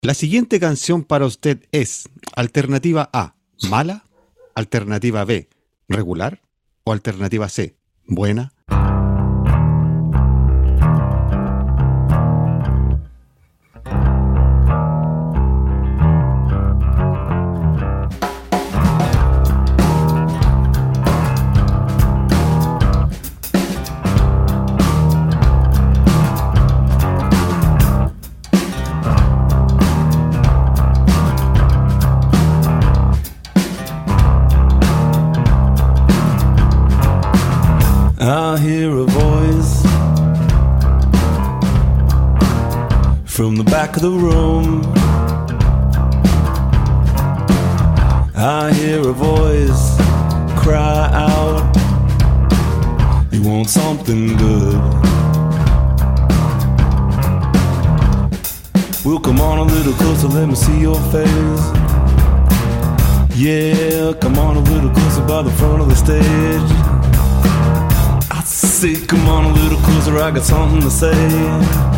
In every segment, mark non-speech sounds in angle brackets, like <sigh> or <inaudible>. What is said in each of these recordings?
La siguiente canción para usted es alternativa A, mala, alternativa B, regular o alternativa C, buena. The room. I hear a voice cry out, You want something good? We'll come on a little closer, let me see your face. Yeah, come on a little closer by the front of the stage. I say, come on a little closer, I got something to say.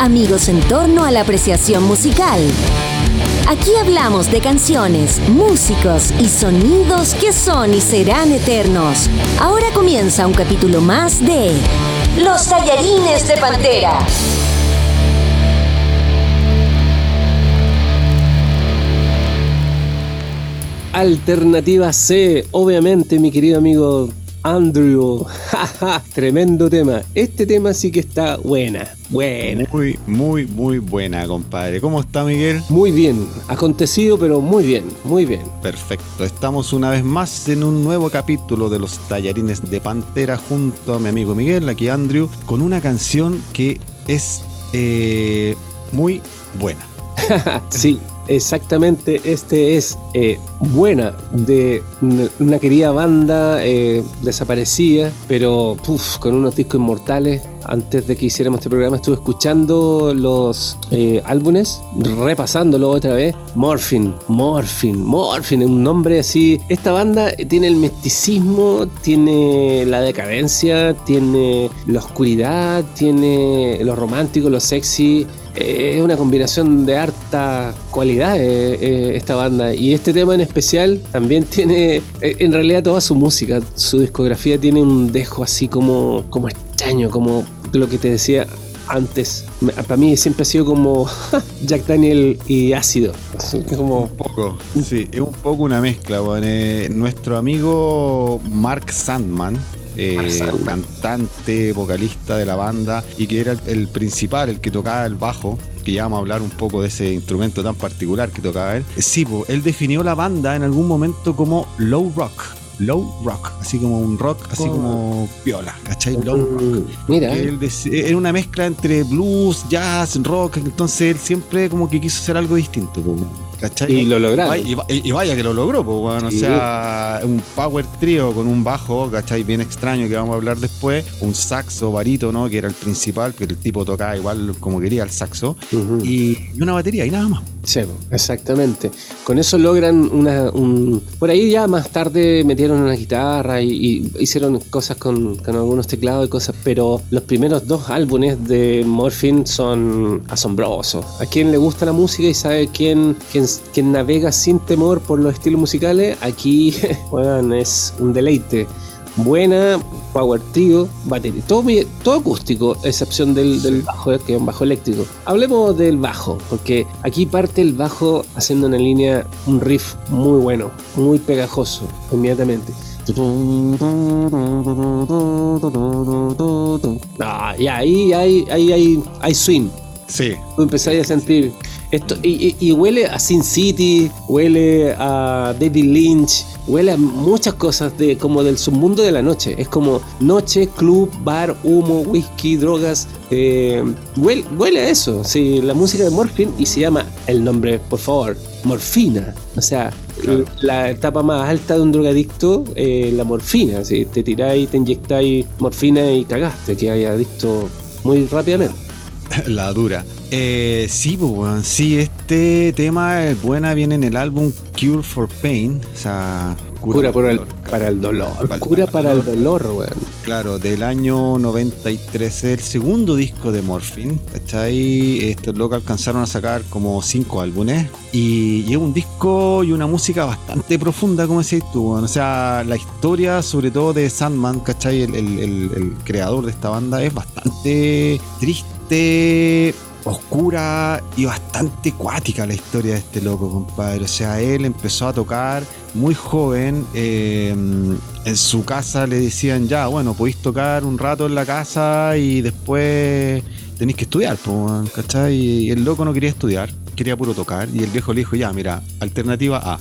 Amigos en torno a la apreciación musical. Aquí hablamos de canciones, músicos y sonidos que son y serán eternos. Ahora comienza un capítulo más de Los tallarines de Pantera. Alternativa C, obviamente, mi querido amigo Andrew. Jaja, <laughs> Tremendo tema. Este tema sí que está buena. Buena. Muy, muy, muy buena, compadre. ¿Cómo está, Miguel? Muy bien. Acontecido, pero muy bien. Muy bien. Perfecto. Estamos una vez más en un nuevo capítulo de los tallarines de Pantera junto a mi amigo Miguel, aquí Andrew, con una canción que es eh, muy buena. <laughs> sí, exactamente. Este es eh, Buena de una- querida banda eh, desaparecida, pero puf, con unos discos inmortales. Antes de que hiciéramos este programa estuve escuchando los eh, álbumes, repasándolo otra vez. Morphin, Morphin, Morphin, un nombre así. Esta banda tiene el misticismo, tiene la decadencia, tiene la oscuridad, tiene lo romántico, lo sexy. Eh, Es una combinación de harta cualidad eh, eh, esta banda y este tema en especial también tiene en realidad toda su música, su discografía tiene un dejo así como, como extraño, como lo que te decía antes. Para mí siempre ha sido como <laughs> Jack Daniel y ácido. Como Un poco, sí, es un poco una mezcla. Eh, nuestro amigo Mark Sandman, eh, cantante, vocalista de la banda y que era el, el principal, el que tocaba el bajo, que ya vamos a hablar un poco de ese instrumento tan particular que tocaba él. Sí, él definió la banda en algún momento como low rock. Low rock, así como un rock, así Oh. como viola, ¿cachai? Low rock. Mm, Mira, él era una mezcla entre blues, jazz, rock, entonces él siempre como que quiso hacer algo distinto, ¿cachai? y lo lograron. Y, va- y vaya que lo logró, pues, bueno, Sí. o sea, un power trio con un bajo, ¿cachai? Bien extraño que vamos a hablar después, un saxo barítono, que era el principal, que el tipo tocaba igual como quería el saxo, y, y una batería, y nada más. Sí, exactamente. Con eso logran una. Un... Por ahí ya más tarde metieron una guitarra y, y hicieron cosas con, con algunos teclados y cosas, pero los primeros dos álbumes de Morphin son asombrosos. A quien le gusta la música y sabe quién, quién, quién navega sin temor por los estilos musicales, aquí <laughs> bueno, es un deleite. Buena, power trio, batería, todo, todo acústico, excepción del, del bajo, que es un bajo eléctrico. Hablemos del bajo, porque aquí parte el bajo haciendo una línea, un riff muy bueno, muy pegajoso, inmediatamente. Ah, y ahí hay, ahí hay, hay swing. Sí, Tú empezáis a sentir. Esto, y, y- y huele a Sin City, huele a David Lynch, huele a muchas cosas de como del submundo de la noche. Es como noche, club, bar, humo, whisky, drogas. eh, huele, huele a eso. Sí, la música de Morphine y se llama el nombre, por favor, Morfina. O sea, Claro. la etapa más alta de un drogadicto, eh, la morfina. Si te tiráis, te inyectáis morfina y cagaste, que hay adicto muy rápidamente. <laughs> La dura. Eh, sí, pues. Sí, este tema, el buena, viene en el álbum Cure for Pain. O sea, Cura por para el, dolor. para el dolor. Para- Cura para para el dolor, weón. Claro, del año 93, el segundo disco de Morphine, ¿cachai? Estos locos alcanzaron a sacar como cinco álbumes y, y es un disco y una música bastante profunda, como decís tú, weón. o sea, la historia sobre todo de Sandman, ¿cachai? El- el- el creador de esta banda es bastante triste, oscura y bastante cuática la historia de este loco, compadre. O sea, él empezó a tocar muy joven. eh, en su casa le decían, ya, bueno, podéis tocar un rato en la casa y después tenéis que estudiar, weón", ¿cachai? Y el loco no quería estudiar, quería puro tocar. Y el viejo le dijo, ya, mira, alternativa A.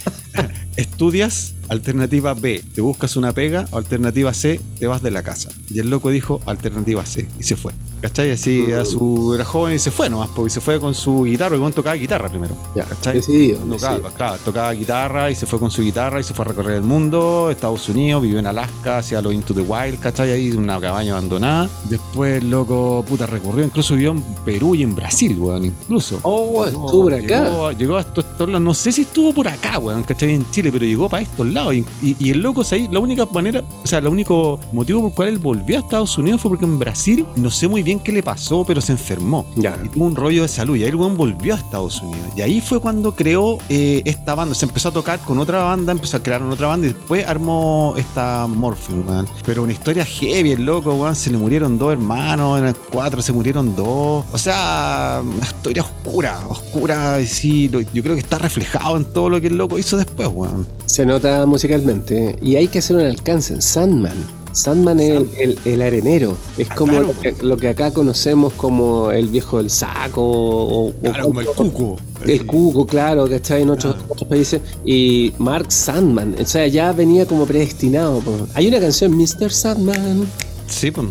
<laughs> Estudias, alternativa B, te buscas una pega, o alternativa C, te vas de la casa. Y el loco dijo, alternativa C, y se fue. ¿Cachai? Así era, su, era joven y se fue nomás, porque se fue con su guitarra, porque bueno, tocaba guitarra primero. Ya, ¿Cachai? decidido. Tocaba, decidido. claro, tocaba guitarra y se fue con su guitarra y se fue a recorrer el mundo, Estados Unidos, vivió en Alaska, hacía lo Into the Wild, ¿cachai? Ahí una cabaña abandonada. Después, el loco, puta, recorrió, incluso vivió en Perú y en Brasil, weón, incluso. Oh, estuvo por acá. Llegó, llegó a estos. No sé si estuvo por acá, weón, ¿cachai? En Chile, pero llegó para estos lados. Y, y- y el loco, ahí, la única manera, o sea, el único motivo por el cual él volvió a Estados Unidos fue porque en Brasil, no sé muy bien qué le pasó, pero se enfermó. Ya. Y tuvo un rollo de salud. Y ahí el weón volvió a Estados Unidos. Y ahí fue cuando creó eh, esta banda. Se empezó a tocar con otra banda, empezó a crear una otra banda y después armó esta Morphine, weón. Pero una historia heavy, el loco, weón. Se le murieron dos hermanos, en el cuatro se murieron dos. O sea, una historia oscura, oscura. Y sí, lo- yo creo que está reflejado en todo lo que el loco hizo después, weón. Se nota musicalmente. Y hay que hacer un alcance. Sandman. Sandman es el, el- el arenero. Es Ah, como claro. lo, que, lo que acá conocemos como el viejo del saco o, como el cuco. El cuco, claro, que está en otros, otros países. Y Mark Sandman, o sea, ya venía como predestinado. Hay una canción, Mr. Sandman, Sí, pues.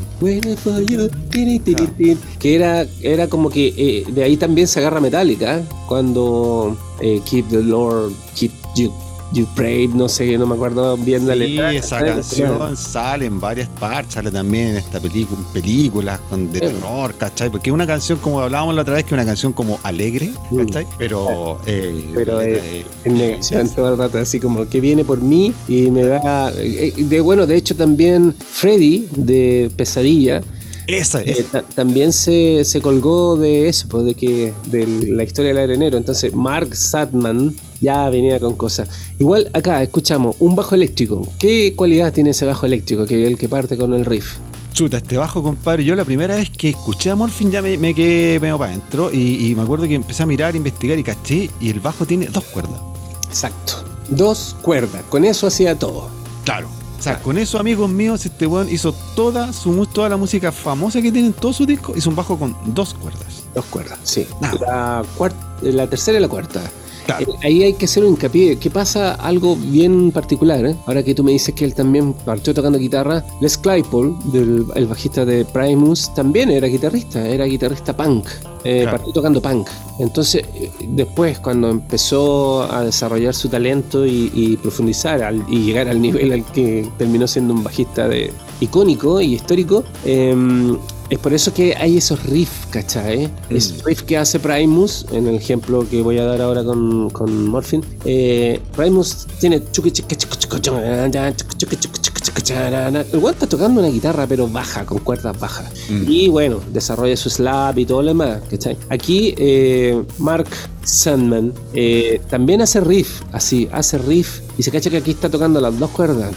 tiri, que era, era como que eh, de ahí también se agarra Metallica, cuando eh, Keep the Lord, Keep You, you Pray, no sé, no me acuerdo bien la Sí, letra. esa canción sale en varias partes, sale también en esta película, en películas con de terror, ¿cachai? Porque es una canción, como hablábamos la otra vez, que es una canción como alegre, ¿cachai? Pero, eh, Pero, eh, eh, en negación todo el rato, así como que viene por mí y me da. eh, de bueno, de hecho también Freddy de Pesadilla esa es. eh, ta- también se, se colgó de eso, pues, de que de la historia del arenero. Entonces Mark Sadman ya venía con cosas. Igual acá escuchamos un bajo eléctrico. ¿Qué cualidad tiene ese bajo eléctrico que es el que parte con el riff? Chuta, este bajo, compadre. Yo la primera vez que escuché a Morphin ya me, me quedé medio para adentro y, y me acuerdo que empecé a mirar, investigar y caché y el bajo tiene dos cuerdas. Exacto. Dos cuerdas. Con eso hacía todo. Claro. O sea, con eso, amigos míos, este weón hizo toda su toda la música famosa que tiene en todo su disco, hizo un bajo con dos cuerdas. Dos cuerdas, sí. Nada. La, la tercera y la cuarta. Claro. Eh, Ahí hay que hacer un hincapié. ¿Qué pasa? Algo bien particular, ¿eh? Ahora que tú me dices que él también partió tocando guitarra, Les Claypool, del, el bajista de Primus, también era guitarrista, era guitarrista punk. Eh, Claro. Partió tocando punk. Entonces, eh, después, cuando empezó a desarrollar su talento y, y profundizar al- y llegar al nivel al que terminó siendo un bajista de, icónico y histórico, eh, es por eso que hay esos riffs, ¿cachai? Mm. Es riff que hace Primus, en el ejemplo que voy a dar ahora con, con Morphin. Eh, Primus tiene. El guan está tocando una guitarra, pero baja, con cuerdas bajas. Mm. Y bueno, desarrolla su slap y todo lo demás, ¿cachai? Aquí, eh, Mark Sandman eh, también hace riff, así, hace riff. Y se cacha que aquí está tocando las dos cuerdas.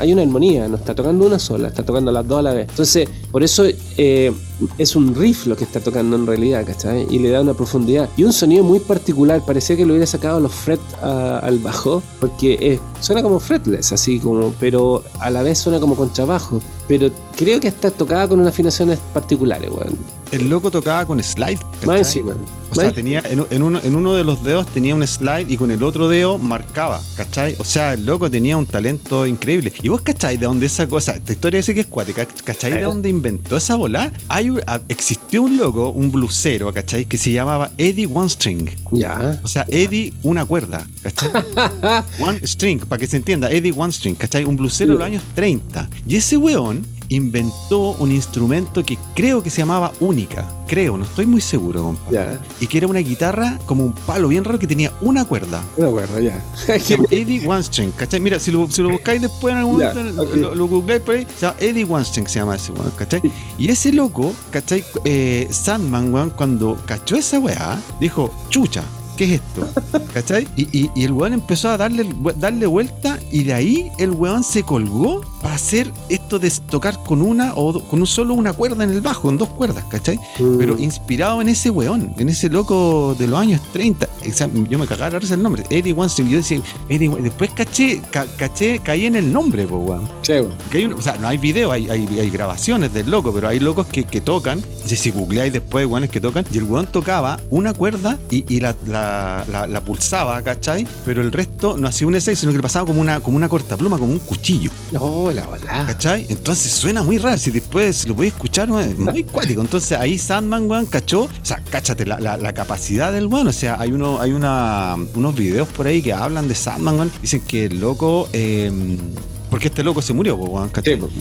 Hay una armonía, no está tocando una sola, está tocando las dos a la vez. Entonces, por eso eh, es un riff lo que está tocando en realidad, ¿cachai? Y le da una profundidad. Y un sonido muy particular, parecía que lo hubiera sacado los fret a- al bajo, porque eh, suena como fretless, así como, pero a la vez suena como contrabajo. Pero creo que está tocada con unas afinaciones particulares, weón. El loco tocaba con slide. Más encima. O sea, tenía en, en uno, en uno de los dedos tenía un slide y con el otro dedo marcaba, ¿cachai? O sea, el loco tenía un talento increíble. ¿Y vos cachai de dónde esa cosa? Esta historia dice que es cuática, ¿cachai? De dónde inventó esa bola? Hay, ah, existió un loco, un blusero, ¿cachai? Que se llamaba Eddie One String. Ya. O sea, Eddie una cuerda, ¿cachai? <laughs> One String, para que se entienda, Eddie One String, ¿cachai? Un blusero de los años 30. Y ese weón inventó un instrumento que creo que se llamaba única. Creo, no estoy muy seguro, compadre. Ya. Y que era una guitarra como un palo bien raro que tenía una cuerda. De acuerdo, ya. Llama Eddie One String, ¿cachai? Mira, si lo, si lo buscáis después en algún momento, lo, lo googleáis por ahí, se llama Eddie se llama ese weón, ¿cachai? Y ese loco, ¿cachai? Eh, Sandman, weón, cuando cachó esa weá, dijo, chucha. ¿Qué es esto? ¿Cachai? Y, y- y el weón empezó a darle, darle vuelta y de ahí el weón se colgó para hacer esto de tocar con una o do- con un solo una cuerda en el bajo, en dos cuerdas, ¿cachai? Mm. Pero inspirado en ese weón, en ese loco de los años 30. O sea, yo me cagaba la el nombre, Eddie Wanstein. Yo decía, Eddie Wan- Después caché, ca- caché, caí en el nombre, po, weón. Sí, bueno. Que hay un- o sea, no hay video, hay, hay, hay grabaciones del loco, pero hay locos que, que tocan. Y si googleáis después, weones que tocan, y el weón tocaba una cuerda y, y la, la, la- la pulsaba, ¿cachai? Pero el resto no hacía un S, sino que le pasaba como una, como una corta pluma, como un cuchillo. No, la bola. ¿Cachai? Entonces suena muy raro. Si después lo podéis escuchar, es muy cuático. Entonces ahí Sandman, weón, cachó. O sea, cáchate la, la- la capacidad del weón. O sea, hay uno, hay una, unos videos por ahí que hablan de Sandman, weón. Dicen que el loco. eh, porque este loco se murió, pues,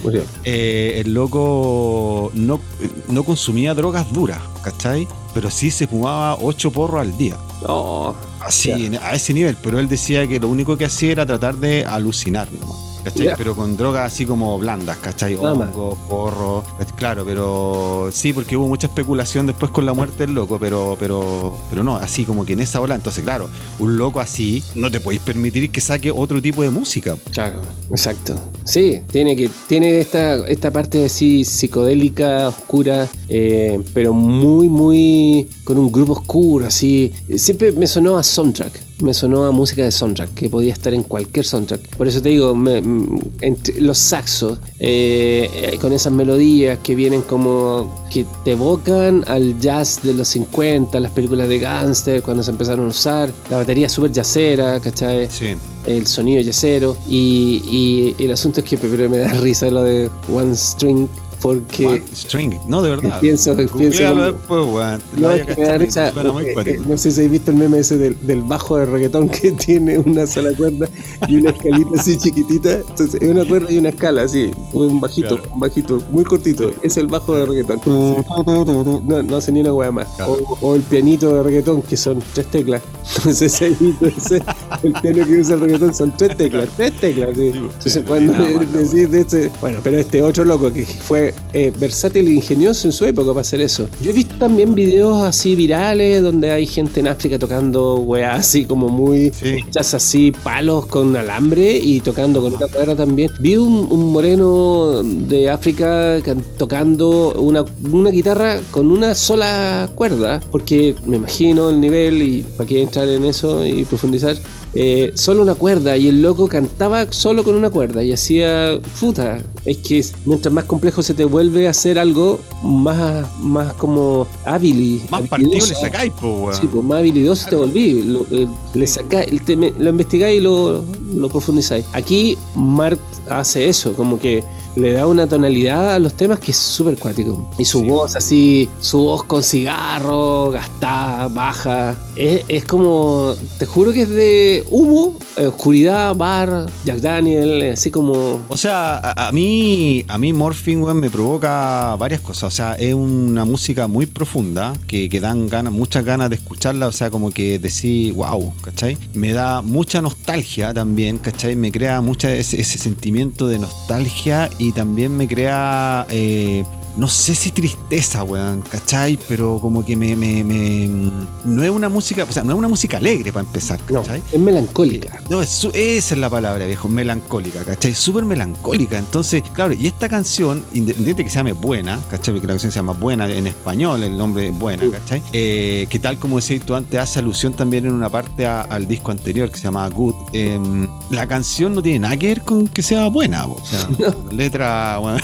murió. Eh, el loco no, no consumía drogas duras, ¿cachai? Pero sí se fumaba ocho porros al día. No. Así, Ya. a ese nivel, pero él decía que lo único que hacía era tratar de alucinar, nomás, ¿cachai? Pero con drogas así como blandas, ¿cachai? Hongo, porro, claro, pero sí, porque hubo mucha especulación después con la muerte del loco, pero, pero, pero no, así como que en esa ola, entonces claro, un loco así no te podéis permitir que saque otro tipo de música. Claro, exacto. Sí, tiene que tiene esta, esta parte así psicodélica, oscura, eh, pero muy, muy con un grupo oscuro, así. Siempre me sonó a soundtrack, me sonó a música de soundtrack, que podía estar en cualquier soundtrack. Por eso te digo, me- m- entre los saxos, eh, eh, con esas melodías que vienen como que te evocan al jazz de los 50, las películas de gangster, cuando se empezaron a usar, la batería súper jazzera, ¿cachai? Sí. el sonido yacero y, y el asunto es que me da <laughs> risa lo de One String porque One string, no, de verdad. Pienso- pienso como- después, weón. no, es que me da risa cuático. eh, no sé si habéis visto el meme ese del, del bajo de reggaetón que <laughs> tiene una sola cuerda y una escalita así chiquitita entonces es una cuerda y una escala así un bajito Claro. un bajito muy cortito es el bajo de reggaetón no, no hace ni una hueá más Claro. o, o el pianito de reggaetón que son tres teclas entonces ese, ese- el piano que usa el reggaetón son tres teclas tres teclas sí. entonces sí, cuando <laughs> decís de este bueno pero este otro loco que fue eh, versátil e ingenioso en su época para hacer eso yo he visto también videos así virales donde hay gente en África tocando weá así como muy Sí. hechas así palos con alambre y tocando con una cuerda también. Vi un, un moreno de África can- tocando una, una guitarra con una sola cuerda, porque me imagino el nivel y para qué entrar en eso y profundizar. Eh, solo una cuerda y el loco cantaba solo con una cuerda y hacía puta es que mientras más complejo se te vuelve a hacer algo más más como hábil y Más partido le sacáis, po. Sí, pues más habilidoso te volví. Lo, eh, le lo investigáis y lo, lo profundizáis. Aquí Mark hace eso, como que le da una tonalidad a los temas que es súper cuático. Y su Sí. voz así, su voz con cigarro, gastada, baja. Es, es como, te juro que es de humo, oscuridad, bar, Jack Daniel, así como... O sea, a, a mí, a mí Morphine, weón, me provoca varias cosas. O sea, es una música muy profunda que, que dan ganas, muchas ganas de escucharla. O sea, como que decir, wow, ¿cachai? Me da mucha nostalgia también, ¿cachai? Me crea mucha ese, ese sentimiento de nostalgia y también me crea, eh, no sé si tristeza, weón, ¿cachai? Pero como que me, me- me- no es una música, o sea, no es una música alegre para empezar, No, ¿cachai? es melancólica. No, es esa es la palabra, viejo, melancólica, ¿cachai? Súper melancólica. Entonces, claro, y esta canción, independiente que se llame Buena, ¿cachai? Porque la canción se llama Buena en español, el nombre es Buena, ¿cachai? Eh, que tal como decías tú antes, hace alusión también en una parte a- al disco anterior que se llama Good. Em, la canción no tiene nada que ver con que sea buena, o sea, <laughs> letra, bueno,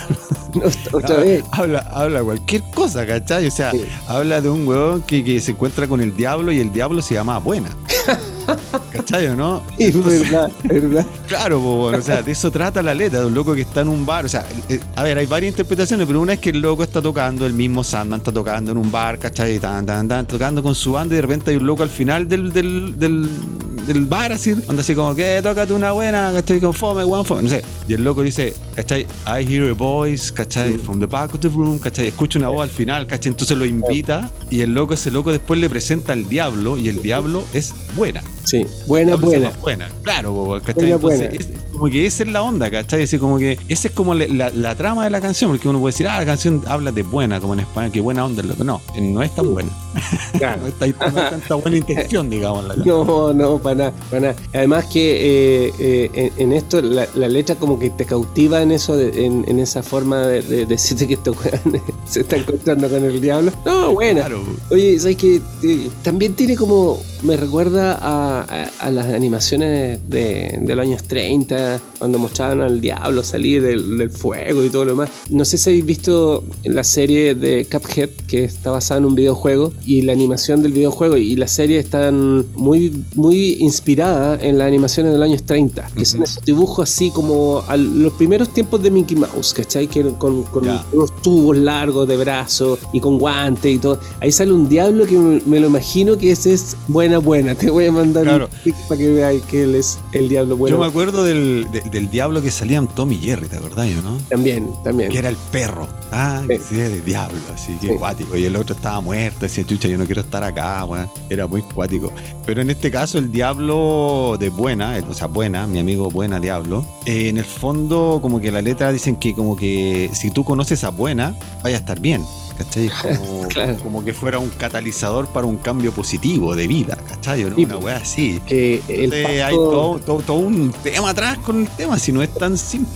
Otra <laughs> vez. Habla, habla cualquier cosa, ¿cachai? O sea, Sí. habla de un weón que, que se encuentra con el diablo y el diablo se llama Buena. <laughs> ¿Cachai o no? <laughs> Es Entonces, verdad, verdad. <laughs> Claro, po, bueno, o sea, de eso trata la letra, de un loco que está en un bar. O sea, eh, a ver, hay varias interpretaciones, pero una es que el loco está tocando, el mismo Sandman está tocando en un bar, ¿cachai? Tan, tan, tan, tocando con su banda y de repente hay un loco al final del, del, del, del bar, así, anda así como, que tócate una buena, ¿cachai? Con fome, one fome, no sé. Y el loco dice, ¿cachai? I hear a voice, ¿cachai? From the back of the room, ¿cachai? Escucha una voz al final, ¿cachai? Entonces lo invita y el loco, ese loco después le presenta al diablo y el diablo es buena. Sí, buena, buena. buena. Claro, ¿cachai? Buena, buena. es- como que esa es la onda, ¿cachai? Así como que esa es como la, la- la trama de la canción, porque uno puede decir, ah, la canción habla de buena, como en español, que buena onda. es lo que- No, no es tan buena. <laughs> No está, no hay tanta buena intención, digamos. La. No, no, para nada, para nada. Además que eh, eh, en, en esto la, la letra como que te cautiva en eso, de- en, en esa forma de, de decirte que estos <laughs> se está encontrando con el diablo. No, buena. Claro. Oye, ¿sabes qué? Eh, También tiene como. Me recuerda a, a- a las animaciones de, de los años 30, cuando mostraban al diablo salir del, del fuego y todo lo demás. No sé si habéis visto la serie de Cuphead, que está basada en un videojuego, y la animación del videojuego y la serie están muy, muy inspiradas en las animaciones de los años 30, que son esos dibujos así como a los primeros tiempos de Mickey Mouse, ¿cachai? Que con, con Ya. unos tubos largos de brazos y con guantes y todo. Ahí sale un diablo que me, me lo imagino que ese es buena, buena. <laughs> Te voy a mandar Claro. un para que veáis que él es el diablo bueno. Yo me acuerdo del, de- del diablo que salía en Tommy Jerry, ¿te acordás, no? También, también. Que era el perro. Ah, Sí. que el diablo, así que Sí. cuático. Y el otro estaba muerto, decía, chucha, yo no quiero estar acá, weón. Era muy cuático. Pero en este caso, el diablo de buena, el- o sea, buena, mi amigo buena diablo, eh, en el fondo, como que la letra dicen que como que si tú conoces a buena, vaya a estar bien. ¿Cachai? <laughs> Como, Claro. como que fuera un catalizador para un cambio positivo de vida, ¿cachai? ¿O no? Sí, Una weá así. Que el Entonces, hay todo, todo- todo un tema atrás con el tema, si no es tan simple.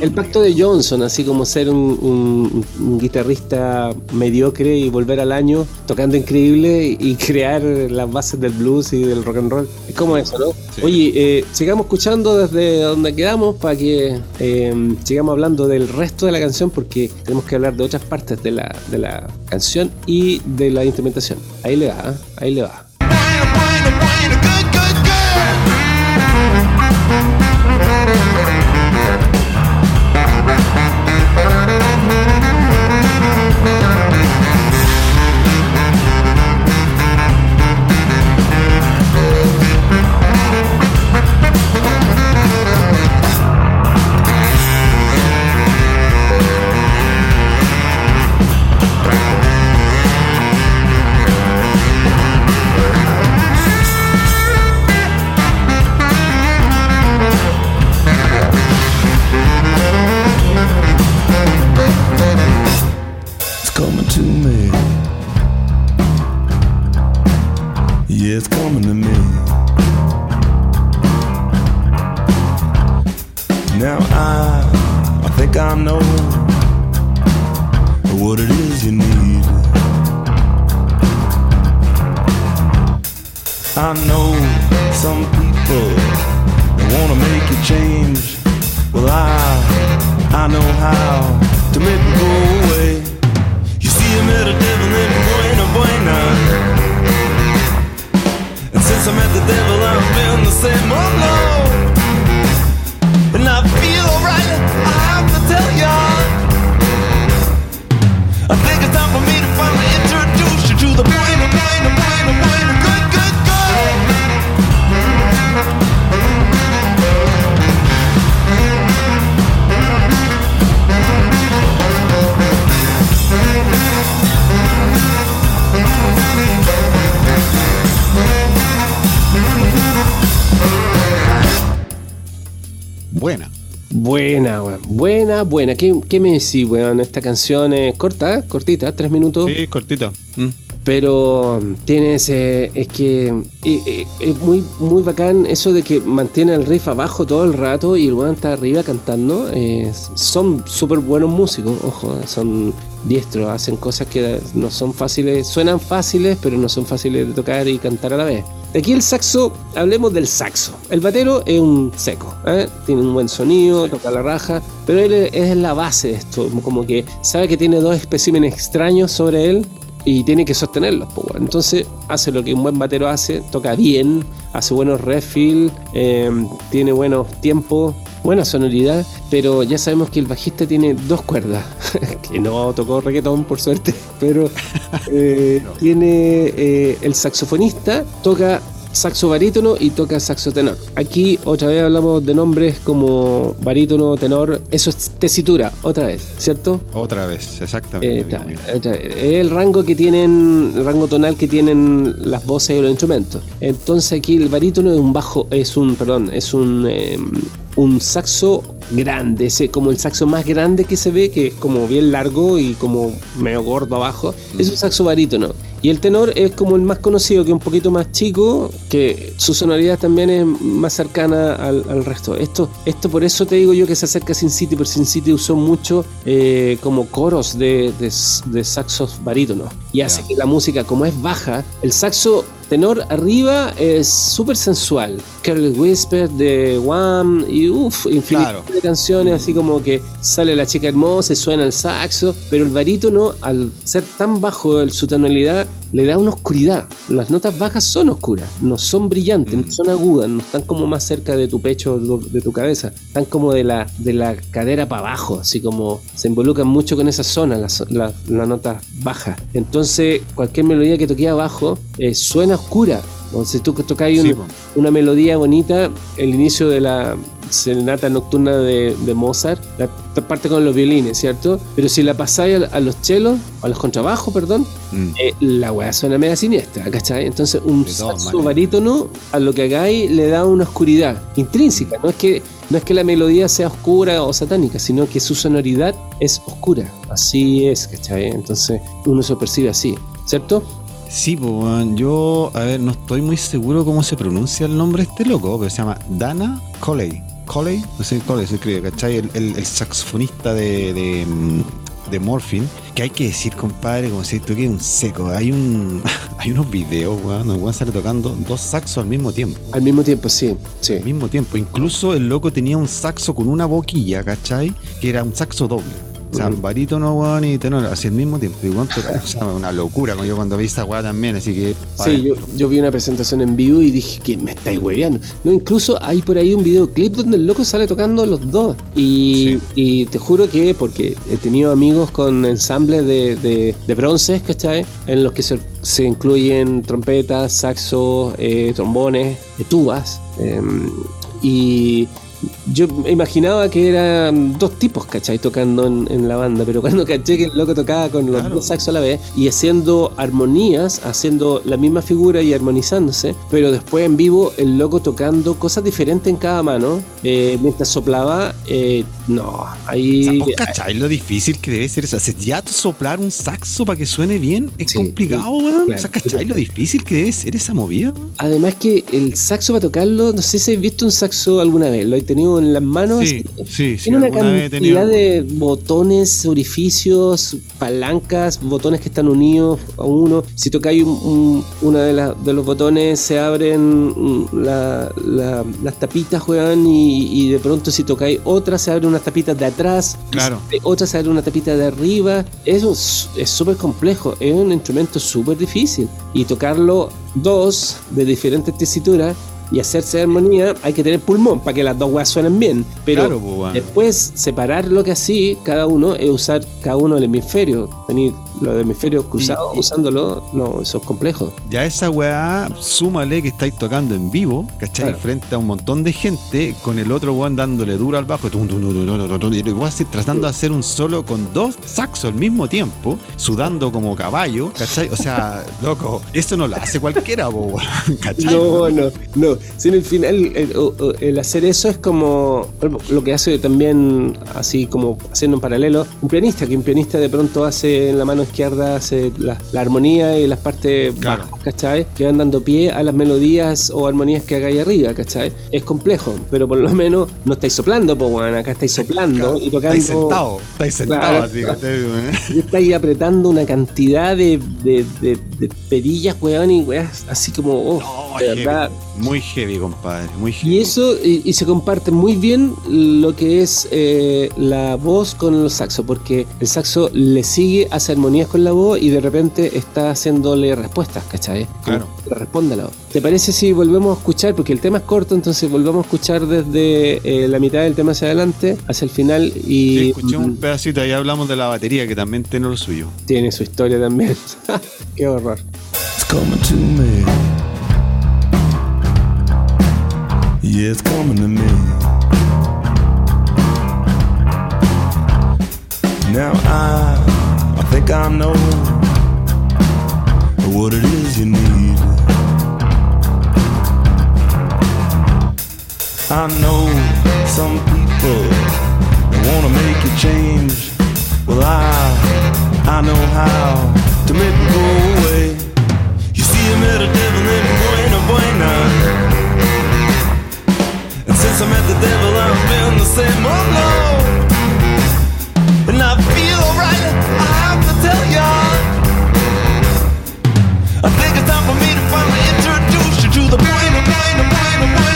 El pacto de Johnson, así como ser un, un- un guitarrista mediocre y volver al año tocando increíble y crear las bases del blues y del rock and roll. Es como eso, ¿no? Sí. Oye, eh, sigamos escuchando desde donde quedamos para que eh, sigamos hablando del resto de la canción porque tenemos que hablar de otras partes de la, de la canción y de la instrumentación. Ahí le va, ¿eh? ahí le va. I know some people wanna make you change. Well, I, I know how to make it go away. You see, I met a devil named Buena Buena. And since I met the devil, I've been the same, oh no. And I feel alright, I have to tell ya. I think it's time for me to finally introduce you to the Buena Buena Buena Buena Buena. Buena, weón. Buena, buena. ¿Qué, qué me decís, weón? Esta canción es corta, ¿eh? cortita, tres minutos. Sí, cortito. Mm. Pero tiene ese. Es que. eh, eh, Es muy, muy bacán eso de que mantiene el riff abajo todo el rato y el weón está arriba cantando. Eh, son súper buenos músicos, ojo. Son diestros, hacen cosas que no son fáciles, suenan fáciles, pero no son fáciles de tocar y cantar a la vez. De aquí el saxo, hablemos del saxo. El batero es un seco, ¿eh? tiene un buen sonido, toca la raja, pero él es la base de esto, como que sabe que tiene dos especímenes extraños sobre él y tiene que sostenerlos. Entonces hace lo que un buen batero hace, toca bien, hace buenos refill, em, tiene buenos tiempos, buena sonoridad, pero ya sabemos que el bajista tiene dos cuerdas, <laughs> que no tocó reggaetón por suerte, <laughs> pero eh, <laughs> tiene eh, el saxofonista, toca saxo barítono y toca saxo tenor. Aquí otra vez hablamos de nombres como barítono, tenor, eso es tesitura, otra vez, ¿cierto? Otra vez, exactamente. Eh, es el rango que tienen, el rango tonal que tienen las voces y los instrumentos. Entonces aquí el barítono es un bajo, es un, perdón, es un, em, un saxo grande, ese como el saxo más grande que se ve, que es como bien largo y como medio gordo abajo, es un saxo barítono. Y el tenor es como el más conocido, que es un poquito más chico, que su sonoridad también es más cercana al, resto. Esto, esto por eso te digo yo que se acerca a Sin City, porque Sin City usó mucho eh, como coros de, de, saxos barítonos. Y hace que la música, como es baja, el saxo tenor arriba es súper sensual. Carly Whisper de Wham y uff, infinidad de canciones así como que sale la chica hermosa y suena el saxo, pero el barítono al ser tan bajo su tonalidad le da una oscuridad. Las notas bajas son oscuras, no son brillantes, no mm. son agudas, no están como más cerca de tu pecho, de tu cabeza, están como de la, de la cadera para abajo, así como se involucran mucho con esa zona, las la, la notas bajas. Entonces, cualquier melodía que toque abajo eh, suena oscura. Entonces tú tocas una melodía bonita, el inicio de la serenata nocturna de, Mozart, la parte con los violines, ¿cierto? Pero si la pasáis a, los chelos, a los contrabajos, perdón, mm. eh, la weá suena media siniestra, ¿cachai? Entonces un saxo barítono a lo que hagáis le da una oscuridad intrínseca, no es que no es que la melodía sea oscura o satánica, sino que su sonoridad es oscura. Así es, ¿cachai? Entonces uno se percibe así, ¿cierto? Sí, pues, yo, a ver, no estoy muy seguro cómo se pronuncia el nombre de este loco, pero se llama Dana Coley. Coley, no sé, Coley se escribe, ¿cachai? El, saxofonista de, de, de Morphine, que hay que decir, compadre, como si esto que un seco. Hay un <laughs> hay unos videos, weón, donde a sale tocando dos saxos al mismo tiempo. Al mismo tiempo, sí, sí. Al mismo tiempo. Incluso el loco tenía un saxo con una boquilla, ¿cachai? Que era un saxo doble. O sea, barítono, weón, y tenor, así al mismo tiempo. Igual, o sea, una locura, yo cuando vi esta weá también, así que. Sí, yo, yo, vi una presentación en vivo y dije que me estáis hueveando. No, incluso hay por ahí un videoclip donde el loco sale tocando los dos. Y, y te juro que, porque he tenido amigos con ensambles de, de, de bronces, ¿cachai? En los que se, se incluyen trompetas, saxos, eh, trombones, tubas. Em, y yo imaginaba que eran dos tipos, ¿cachai? Tocando en, la banda, pero cuando caché que el loco tocaba con los dos saxos a la vez y haciendo armonías, haciendo la misma figura y armonizándose, pero después en vivo el loco tocando cosas diferentes en cada mano, eh, mientras soplaba, eh, no, ahí... O ¿cachai? Lo difícil que debe ser, o sea, ya soplar un saxo para que suene bien es complicado, weón. o sea, ¿cachai? Lo difícil que debe ser esa movida. Además que el saxo para tocarlo, no sé si habéis visto un saxo alguna vez, lo he tenido en las manos. Sí, Tiene una cantidad de botones, orificios, palancas, botones que están unidos a uno. Si tocáis un, una de, de, los botones, se abren las tapitas, juegan, y, de pronto si tocáis otra, se abren unas tapitas de atrás. Claro. Otra se abre una tapita de arriba. Eso es súper complejo. Es un instrumento súper difícil. Y tocarlo dos de diferentes tesituras y hacerse armonía, hay que tener pulmón para que las dos weas suenen bien. Pero pues, después separar lo que así, cada uno, es usar cada uno el hemisferio. Tener los hemisferios cruzados usándolo, no, eso es complejo. Ya esa weá, súmale que estáis tocando en vivo, ¿cachai? Frente a un montón de gente, con el otro weón dándole duro al bajo, y tratando de hacer un solo con dos saxos al mismo tiempo, sudando como caballo, ¿cachai? O sea, <laughs> loco, eso no lo hace cualquiera, ¿cachai? No, no, no. Si en el final, el, hacer eso es como lo que hace también, así como haciendo un paralelo, un pianista, que un pianista de pronto hace en la mano izquierda hace la, la armonía y las partes Claro. bajas, ¿cachai? Que van dando pie a las melodías o armonías que hagáis arriba, ¿cachai? Es complejo, pero por lo menos no estáis soplando, pues bueno, acá estáis soplando y tocando. Estáis sentado, estáis sentado Claro. así, estáis apretando una cantidad de, de, de, de perillas, weón, y weas, así como, oh, No, de verdad. Muy heavy, compadre, muy heavy. Y eso, y, y se comparte muy bien lo que es eh, la voz con el saxo, porque el saxo le sigue, hace armonías con la voz y de repente está haciéndole respuestas, ¿cachai? Claro. responde a la voz. ¿Te parece si volvemos a escuchar? Porque el tema es corto, entonces volvemos a escuchar desde eh, la mitad del tema hacia adelante, hacia el final y Sí, escuchemos un mm, pedacito, ahí hablamos de la batería, que también tiene lo suyo. tiene su historia también. <laughs> Qué horror. It's coming to me. Yeah, it's coming to me. Now I, I think I know what it is you need. I know some people wanna make you change. Well, I, I know how I met the devil, I've been the same, oh no. And I feel alright, I have to tell ya. I think it's time for me to finally introduce you to the Buena Buena Buena Buena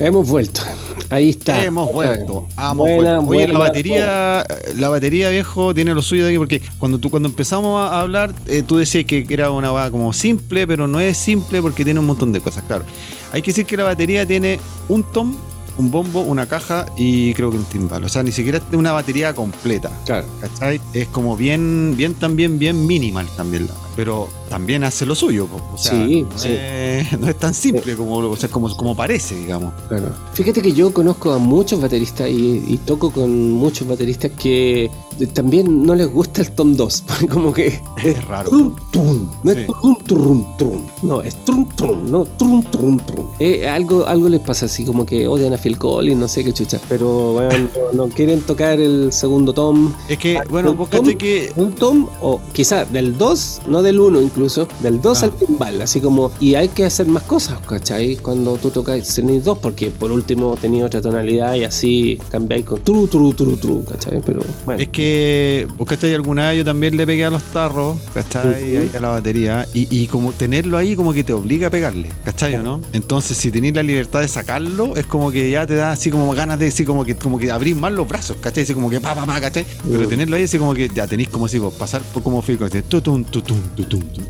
Hemos vuelto. Ahí está. Hemos vuelto, hemos Buena, vuelto. Oye, buena la batería, la batería viejo tiene lo suyo de aquí porque cuando tú cuando empezamos a hablar, eh, tú decías que, que era una va como simple, pero no es simple porque tiene un montón de cosas, claro. Hay que decir que la batería tiene un tom, un bombo, una caja y creo que un timbal. O sea, ni siquiera es una batería completa. Claro. ¿Cachai? Es como bien, bien también, bien minimal también. la- Pero también hace lo suyo. O sea, Sí, no, sí. Es, no es tan simple como, o sea, como, como parece, digamos. Claro. Fíjate que yo conozco a muchos bateristas y, y toco con muchos bateristas que también no les gusta el tom 2, <laughs> porque como que Es raro. trum, trum, no Sí. es trum, trum, trum, no, es trum, trum, no, trum, trum, trum. Eh, algo, algo les pasa así, como que odian a Phil Collins, no sé qué chucha, pero bueno, no, no quieren tocar el segundo tom. Es que, bueno, ¿Un vos que Un tom, o quizá del 2, no del 1 incluso, del 2 Ah. al timbal, así como, y hay que hacer más cosas, ¿cachai? Cuando tú tocas tenéis dos, porque por último tenía otra tonalidad y así cambiáis con tru, tru, tru, tru, ¿cachai? Pero bueno. Es que, cachai, alguna yo también le pegué a los tarros, ¿cachai? Ahí a la batería. Y, y como tenerlo ahí, como que te obliga a pegarle, ¿cachai? o ¿no? Entonces, si tenés la libertad de sacarlo, es como que ya te da así como ganas de decir, como que, como que abrir más los brazos, ¿cachai? Así como que pa, pa, pa, ¿cachai? Pero tenerlo ahí, así como que ya tenéis como si pasar por como tutum, tutum, tutum, tutum.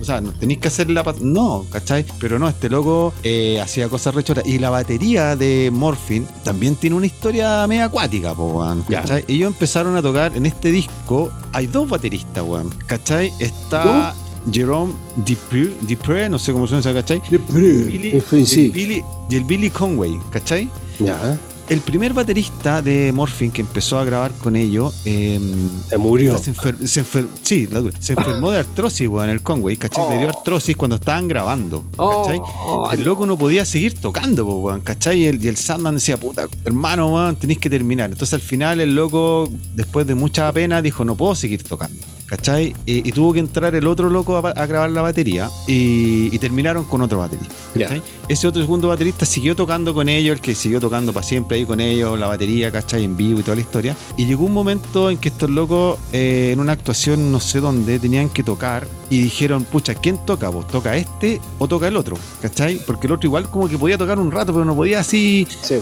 O sea, no tenéis que hacer la. pa- No, ¿cachai? Pero no, este loco eh, hacía cosas rechoras. Y la batería de Morphin también tiene una historia media acuática, po, weón. ¿cachai? Ellos empezaron a tocar en este disco. Hay dos bateristas, weón. ¿Cachai? Está Jerome Dupree, Dupree, no sé cómo suena ¿cachai? Billy- fin, sí. el Billy, y el Billy Conway, ¿cachai? Ya, El primer baterista de Morphin que empezó a grabar con ellos, eh, se murió. se, enfer- se enfer- sí, la dura. se enfermó de artrosis, weón, el Conway, ¿cachai? Le dio artrosis cuando estaban grabando, ¿cachai? Oh, el loco no podía seguir tocando, weón, ¿cachai? Y el, y el Sandman decía, puta, hermano, weón, tenéis que terminar. Entonces al final el loco, después de mucha pena, dijo, no puedo seguir tocando. ¿Cachai? Y, y tuvo que entrar el otro loco a, a grabar la batería y, y terminaron con otro baterista. ¿cachai? Ese otro segundo baterista siguió tocando con ellos, el que siguió tocando para siempre ahí con ellos, la batería, ¿cachai? En vivo y toda la historia. Y llegó un momento en que estos locos, eh, en una actuación no sé dónde, tenían que tocar y dijeron, pucha, ¿quién toca vos? ¿Toca este o toca el otro? ¿Cachai? Porque el otro igual como que podía tocar un rato, pero no podía así Sí.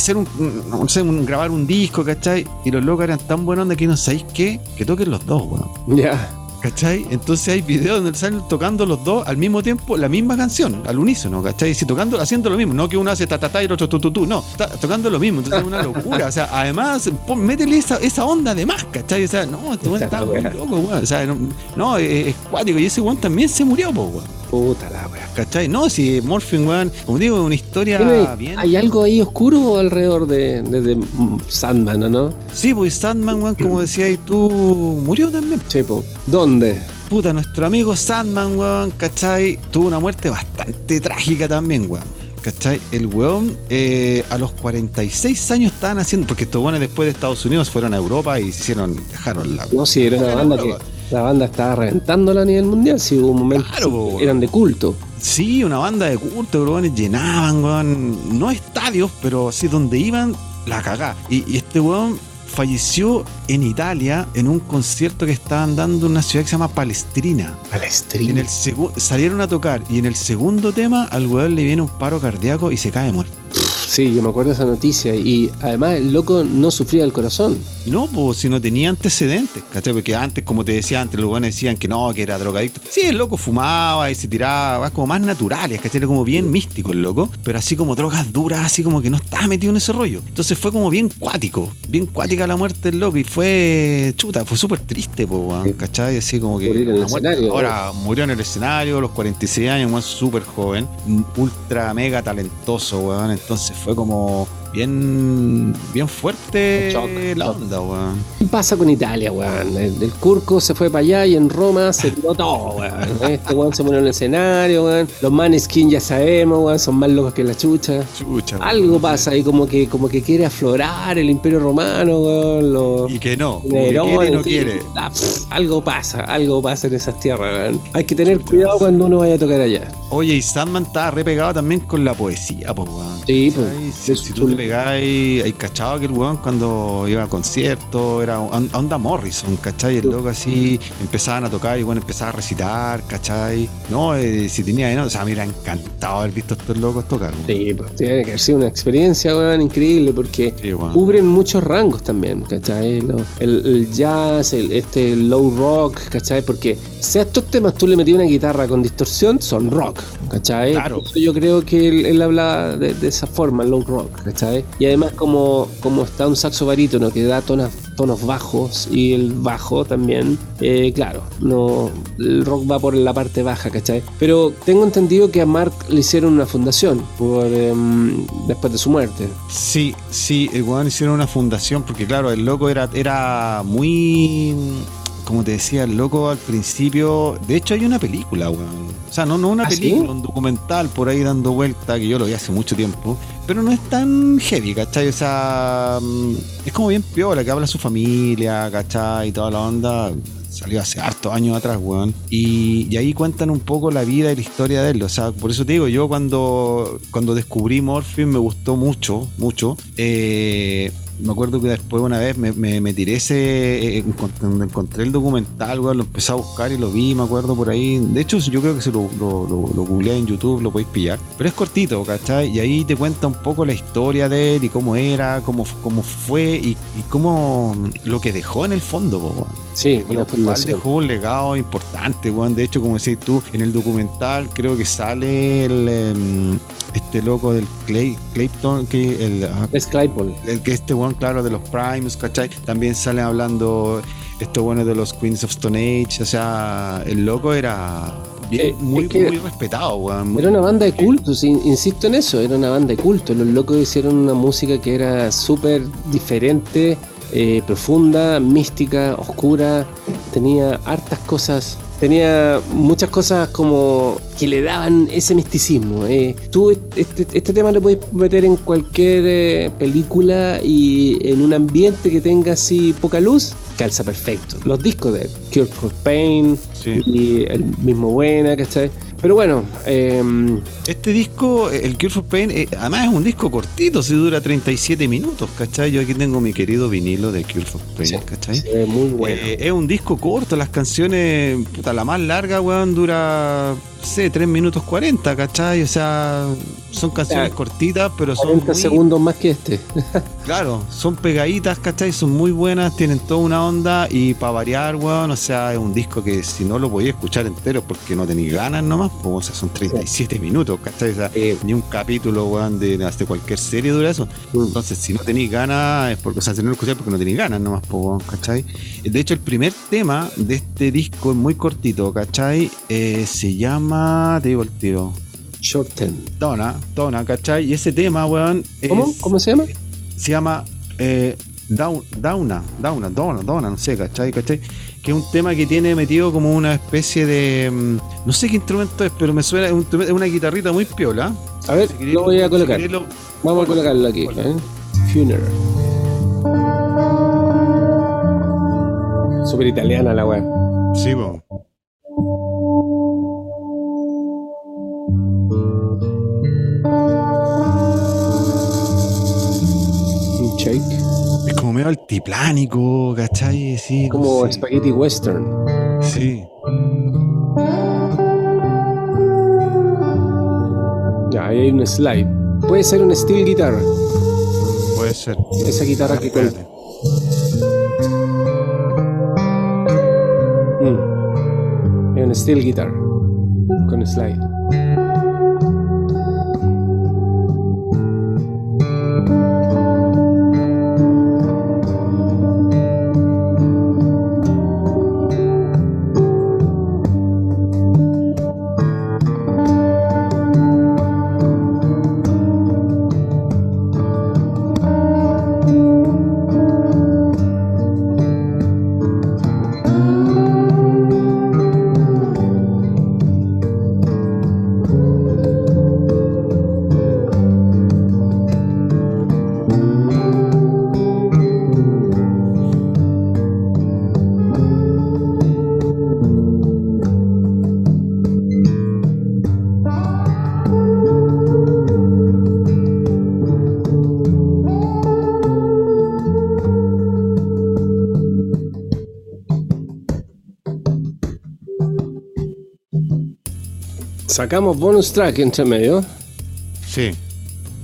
Hacer un, no sé, un- grabar un disco, ¿cachai? Y los locos eran tan buenos de que no sabéis qué, que toquen los dos, weón. Ya. ¿Cachai? Entonces hay videos donde salen tocando los dos al mismo tiempo la misma canción, al unísono, ¿cachai? Si tocando, haciendo lo mismo, no que uno hace ta ta ta y el otro tu tu tu, no, está tocando lo mismo, entonces es una locura, o sea, además, pon- métele esa, esa onda de más, ¿cachai? O sea, no, este weón está muy loco, weón, o sea, no, no, es, es cuático, y ese weón también se murió, po, weón. Puta la wea. ¿Cachai? No, si Morphine, weón, como digo, es una historia ¿Tiene- bien. ¿Hay algo ahí oscuro alrededor de, de- de Sandman, o no? Sí, pues Sandman, weón, como decías tú, murió también. Chepo. ¿Dónde? Puta, nuestro amigo Sandman, weón, ¿cachai? Tuvo una muerte bastante trágica también, weón. ¿Cachai? El weón eh, a los 46 años estaban haciendo, porque estos weones después de Estados Unidos fueron a Europa y se hicieron, dejaron la No, si era una banda que la banda estaba reventándola a nivel mundial, si hubo un momento Claro, eran de culto. Sí, una banda de culto, weones llenaban, weón, no estadios, pero sí donde iban, la cagá. Y, y este weón falleció en Italia en un concierto que estaban dando en una ciudad que se llama Palestrina. En Palestrina. el segu- salieron a tocar y en el segundo tema al weón le viene un paro cardíaco y se cae muerto. Sí, yo me acuerdo de esa noticia. Y además el loco no sufría del corazón. No, pues si no tenía antecedentes, ¿cachai? Porque antes, como te decía antes, los weones decían que no, que era drogadicto. Sí, el loco fumaba y se tiraba, como más naturales, ¿cachai? Era como bien místico el loco, pero así como drogas duras, así como que no estaba metido en ese rollo. Entonces fue como bien cuático, bien cuática la muerte del loco y fue, chuta, fue súper triste, po. ¿cachai? Así como que... Morir en el escenario, Ahora murió en el escenario, a los 46 años, weón, súper joven, ultra mega talentoso, weón. Entonces fue como bien, bien fuerte Shock, la shock. onda, weón. ¿Qué pasa con Italia, weón? El, el Curco se fue para allá y en Roma se tiró todo, weón. Este weón se murió en el escenario, weón. Los Maneskin ya sabemos, weón, son más locos que la chucha. Chucha, Algo weón. pasa ahí como que, como que quiere aflorar el imperio romano, weón. Los Y que no, que quiere no quiere. Pff, algo pasa, algo pasa en esas tierras, weón. Hay que tener cuidado cuando uno vaya a tocar allá. Oye, y Sandman estaba re pegado también con la poesía, pues, weón. Sí, pues. ¿Cachai? Si, si tú te pegáis, hay cachado que el weón cuando iba a conciertos era on- onda Morrison, ¿cachai? El loco así empezaban a tocar y bueno empezaba a recitar, ¿cachai? No, eh, si tenía, ¿no? o sea, me hubiera encantado haber visto a estos locos tocar. weón. Sí, pues tiene que haber sido una experiencia, weón, increíble, porque Sí, weón. cubren muchos rangos también, ¿cachai? El, el jazz, el, este low rock, ¿cachai? Porque si a estos temas tú le metías una guitarra con distorsión, son rock, ¿cachai? Claro. Yo creo que él, él habla de, de esa forma, low rock, ¿cachai? Y además como, como está un saxo barítono que da tonos, tonos bajos y el bajo también, eh, claro, no el rock va por la parte baja, ¿cachai? Pero tengo entendido que a Mark le hicieron una fundación por em, después de su muerte. Sí, sí, el weón hicieron una fundación porque claro, el loco era, era muy como te decía, el loco al principio. De hecho, hay una película, weón. O sea, no, no una ¿Ah, sí? película, un documental por ahí dando vuelta, que yo lo vi hace mucho tiempo. Pero no es tan heavy, ¿cachai? O sea, mm, es como bien piola, que habla su familia, ¿cachai? Y toda la onda. Salió hace hartos años atrás, weón. Y, ahí cuentan un poco la vida y la historia de él. O sea, por eso te digo, yo cuando, cuando descubrí Morphine me gustó mucho, mucho. Eh, me acuerdo que después una vez me, me, me tiré ese, eh, encontré el documental, weón, lo empecé a buscar y lo vi, me acuerdo por ahí. De hecho, yo creo que si lo, lo, lo, lo googleé en YouTube lo podéis pillar. Pero es cortito, ¿cachai? Y ahí te cuenta un poco la historia de él y cómo era, cómo, cómo fue y, y cómo lo que dejó en el fondo, weón. Sí, Y fundación. dejó un legado importante, weón. De hecho, como decís tú, en el documental creo que sale el, em, este loco del Clay, Clayton, que el, ah, Es Claypool. el que este weón, claro, de los Primes, ¿cachai? También salen hablando estos buenos de los Queens of Stone Age. O sea, el loco era bien, Eh, muy, es que- muy respetado, weón. Era una banda de culto, insisto en eso, era una banda de culto. Los locos hicieron una música que era súper diferente, eh, profunda, mística, oscura, tenía hartas cosas, tenía muchas cosas como que le daban ese misticismo. eh. Tú este, este tema lo puedes meter en cualquier eh, película y en un ambiente que tenga así poca luz, calza perfecto. Los discos de Cure for Pain Sí. y el mismo Buena, ¿cachai? Pero bueno, em, Este disco, el Cure for Pain, eh, además es un disco cortito, se dura 37 minutos, ¿cachai? Yo aquí tengo mi querido vinilo de Cure for Pain, Sí, ¿cachai? ve muy bueno. Eh, es un disco corto, las canciones, puta, la más larga, weón, dura, sé, 3 minutos 40, ¿cachai? O sea, son canciones cortitas, pero son 40 muy, segundos más que este. <laughs> claro, son pegaditas, ¿cachai? Son muy buenas, tienen toda una onda y para variar, weón, o sea, es un disco que si no lo podía escuchar entero porque no tenéis ganas nomás, pues, o sea, son 37 minutos, ¿cachai? O sea, Eh, ni un capítulo, weón, de, de cualquier serie dura eso. Mm. Entonces, si no tenéis ganas, es porque, o sea, si no lo escucháis porque no tenéis ganas nomás, po, weón, ¿cachai? De hecho, el primer tema de este disco es muy cortito, ¿cachai? Eh, se llama, te digo el tiro. Short Ten. Donna, Donna, ¿cachai? Y ese tema, weón. ¿Cómo? es- ¿Cómo se llama? Se llama eh, Down, Downa, Downa, Donna, Donna, no sé, ¿cachai? ¿cachai? Que es un tema que tiene metido como una especie de. mm, No sé qué instrumento es, pero me suena. Es un- es una guitarrita muy piola. A ver, Si lo voy a colocar. lo- Vamos a colocarlo aquí. ¿eh? Funeral. Súper italiana la web. Sí, po. Shake. Es como medio altiplánico, ¿cachai? Sí, no Como sé. spaghetti western. Sí. Ya, ahí hay un slide. Puede ser un steel guitar. Puede ser. Esa guitarra que con... Mm. Es un steel guitar. Con slide. Sacamos bonus track entre medio. Sí.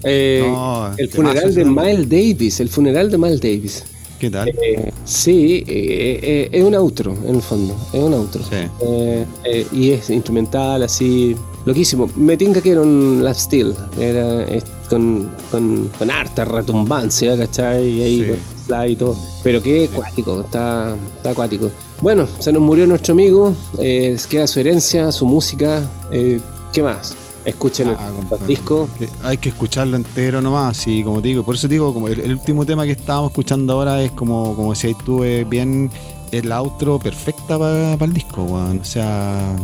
Eh, No, el funeral de. Miles Davis. El funeral de Miles Davis. ¿Qué tal? Eh, sí, eh, eh, es un outro, en el fondo. Es un outro. Sí. Y es instrumental, así. Loquísimo. Me tinca que era un lap steel. Era con, con, con harta retumbancia, ¿cachai? Y ahí Sí. Y todo. Pero qué acuático, está, está acuático. Bueno, se nos murió nuestro amigo. Eh, queda su herencia, su música. eh, ¿Qué más? Escuchen Ah, el disco. Hay que escucharlo entero nomás, y como te digo, por eso te digo, como el, el último tema que estábamos escuchando ahora es como, como decías tú, es bien el outro perfecta para el disco, weón. O sea,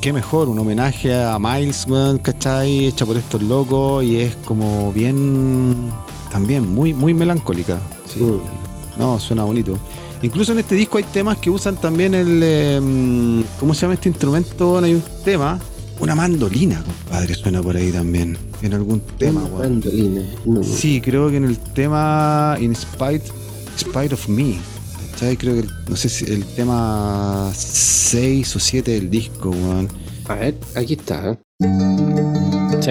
qué mejor, un homenaje a Miles, weón, ¿cachai? Hecha por estos locos y es como bien, también muy, muy melancólica. Sí. No, suena bonito. Incluso en este disco hay temas que usan también el. eh, ¿Cómo se llama este instrumento? Bueno, hay un tema. Una mandolina, compadre, suena por ahí también. En algún tema, weón. mandolina. No, Sí, creo que en el tema In Spite, Spite of Me. ¿Sabes? Creo que, el- no sé si el tema 6 o 7 del disco, weón. A ver, aquí está. ¿eh? Sí.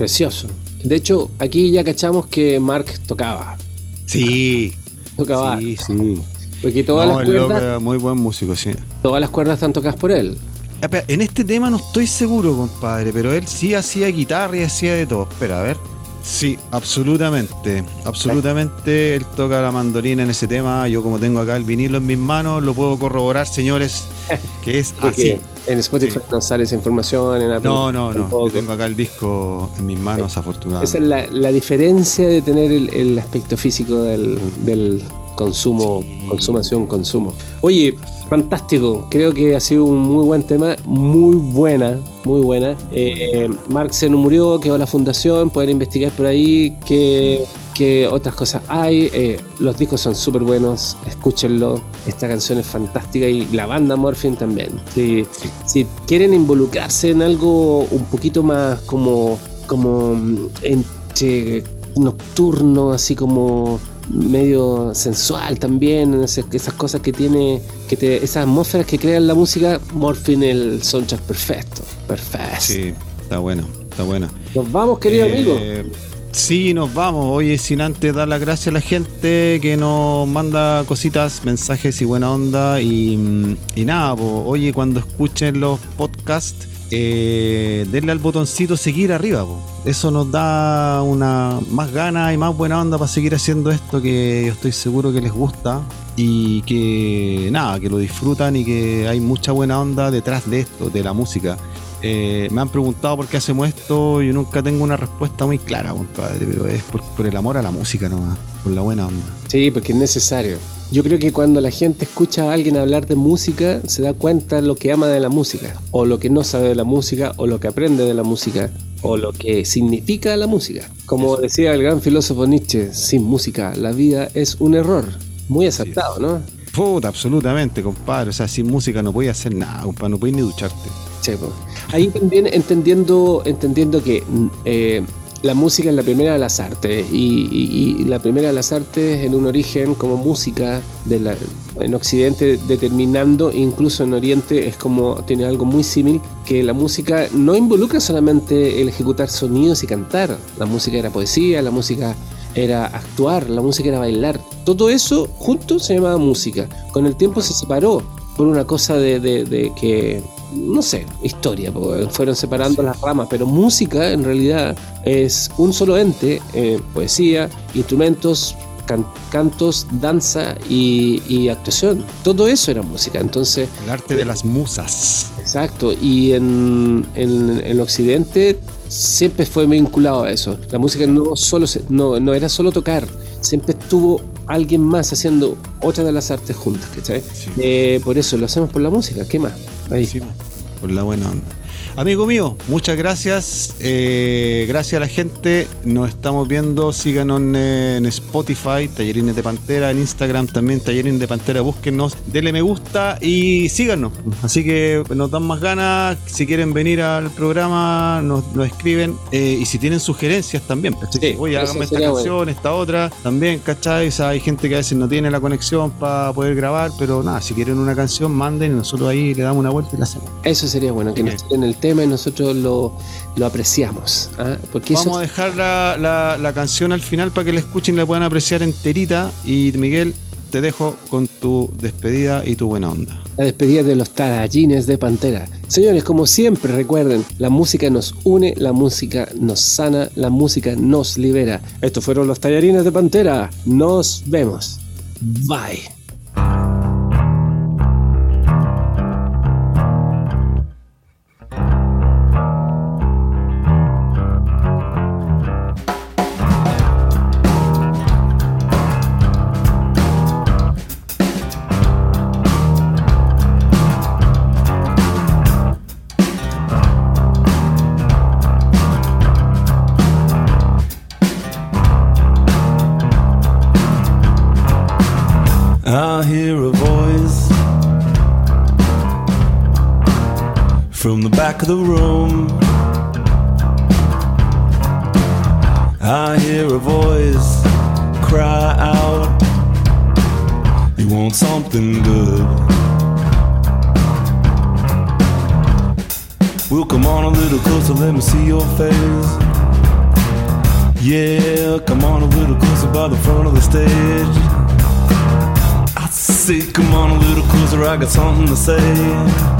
Precioso. De hecho, aquí ya cachamos que Mark tocaba. Sí, Tocaba. sí, sí. Porque todas, No, las loco cuerdas, muy buen músico, sí. todas las cuerdas están tocadas por él. Espera, En este tema no estoy seguro, compadre, pero él sí hacía guitarra y hacía de todo. Espera, a ver. Sí, absolutamente. Absolutamente. Él toca la mandolina en ese tema. Yo como tengo acá el vinilo en mis manos, lo puedo corroborar, señores, que es así. en Spotify Sí. no sale esa información. En Apple No, no, no. Yo tengo acá el disco en mis manos, Esa afortunadamente. es la, la diferencia de tener el, el aspecto físico del, del consumo, consumación, consumo. Oye, fantástico. Creo que ha sido un muy buen tema, muy buena, muy buena. Eh, Mark se murió, quedó la fundación, pueden investigar por ahí qué, qué otras cosas hay. Eh, los discos son súper buenos, escúchenlo. Esta canción es fantástica y la banda Morphine también. Si, si quieren involucrarse en algo un poquito más como, como mm, nocturno, así como medio sensual también, esas, cosas que tiene, que te, esas atmósferas que crean la música, Morphine el soundtrack perfecto, perfecto. Sí, está bueno, está bueno. Nos vamos, querido Eh, amigo. Sí, nos vamos. Oye, sin antes dar las gracias a la gente que nos manda cositas, mensajes y buena onda. Y, mm, y nada, po, oye, cuando escuchen los podcasts, eh, denle al botoncito seguir arriba. Eso nos da una más ganas y más buena onda para seguir haciendo esto que yo estoy seguro que les gusta y que nada, que lo disfrutan y que hay mucha buena onda detrás de esto, de la música. Eh, me han preguntado por qué hacemos esto, yo nunca tengo una respuesta muy clara, compadre, pero es por, por el amor a la música nomás, por la buena onda. Sí, porque es necesario. Yo creo que cuando la gente escucha a alguien hablar de música, se da cuenta lo que ama de la música, o lo que no sabe de la música, o lo que aprende de la música, o lo que significa la música. Como decía el gran filósofo Nietzsche, sin música la vida es un error. Muy acertado, ¿no? Puta, absolutamente, compadre. O sea, sin música no podías hacer nada, compadre, no podías ni ducharte. Sí, po. Ahí también entendiendo, entendiendo que mm, eh, la música es la primera de las artes y, y- y la primera de las artes en un origen como música de la, en Occidente determinando incluso en Oriente es como tiene algo muy similar que la música no involucra solamente el ejecutar sonidos y cantar la música era poesía la música era actuar la música era bailar todo eso junto se llamaba música con el tiempo se separó por una cosa de, de- de que, no sé, historia, fueron separando las ramas, pero música en realidad es un solo ente, eh, poesía, instrumentos, can- cantos, danza y, y actuación. Todo eso era música, entonces, El arte de las musas. exacto, y en, en, en Occidente siempre fue vinculado a eso. La música no, solo se- no, no era solo tocar, siempre estuvo alguien más haciendo otra de las artes juntas, ¿cachai? Sí. Eh, por eso lo hacemos por la música, ¿qué más? Ahí. Sí, por la buena onda. Amigo mío, muchas gracias. eh, gracias a la gente. Nos estamos viendo. Síganos en, en Spotify, Tallerines de Pantera, en Instagram también, Tallerines de Pantera. Búsquenos, denle me gusta y síganos. Así que nos dan más ganas. Si quieren venir al programa, nos, nos escriben. eh, y si tienen sugerencias también. pues, Sí, Oye, eso hágame esta canción, esta otra. También, ¿cachai? O sea, hay gente que a veces no tiene la conexión para poder grabar. Pero nada, si quieren una canción, manden y nosotros ahí le damos una vuelta y la hacemos. Eso sería bueno, que nos tiren el tema y nosotros lo, lo apreciamos. ¿ah? Porque Vamos a dejar la, la- la canción al final para que la escuchen y la puedan apreciar enterita. Y Miguel, te dejo con tu despedida y tu buena onda. la despedida de los tarallines de Pantera. Señores, como siempre, recuerden, la música nos une, la música nos sana, la música nos libera. Estos fueron los tallarines de Pantera. Nos vemos. Bye. The room. I hear a voice cry out, You want something good? We'll come on a little closer, let me see your face. Yeah, come on a little closer by the front of the stage. I say, come on a little closer, I got something to say.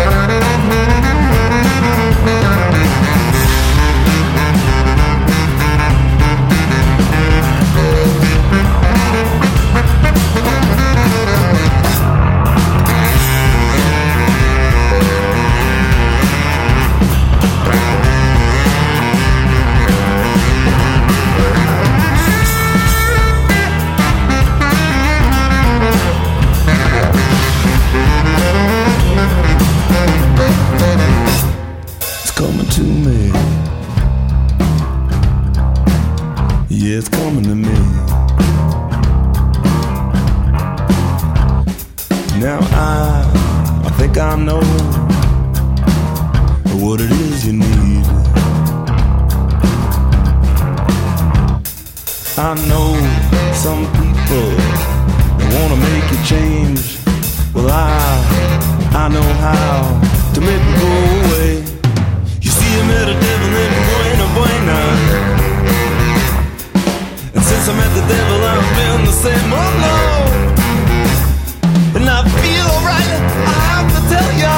It's Yeah, it's coming to me. Now I, I think I know what it is you need. I know some people wanna make you change. Well, I I know how to make it go away. You see, I met a devil in Buena Buena. I met the devil, I've been the same. Oh no, and I feel alright. I have to tell ya.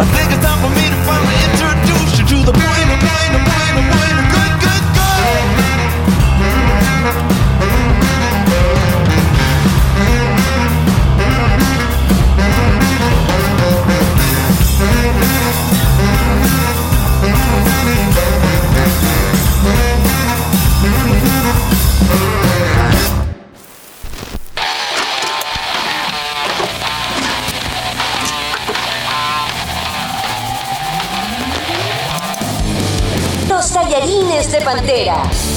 I think it's time for me to finally introduce you to the Buena Buena Buena Buena good good good. Pantera.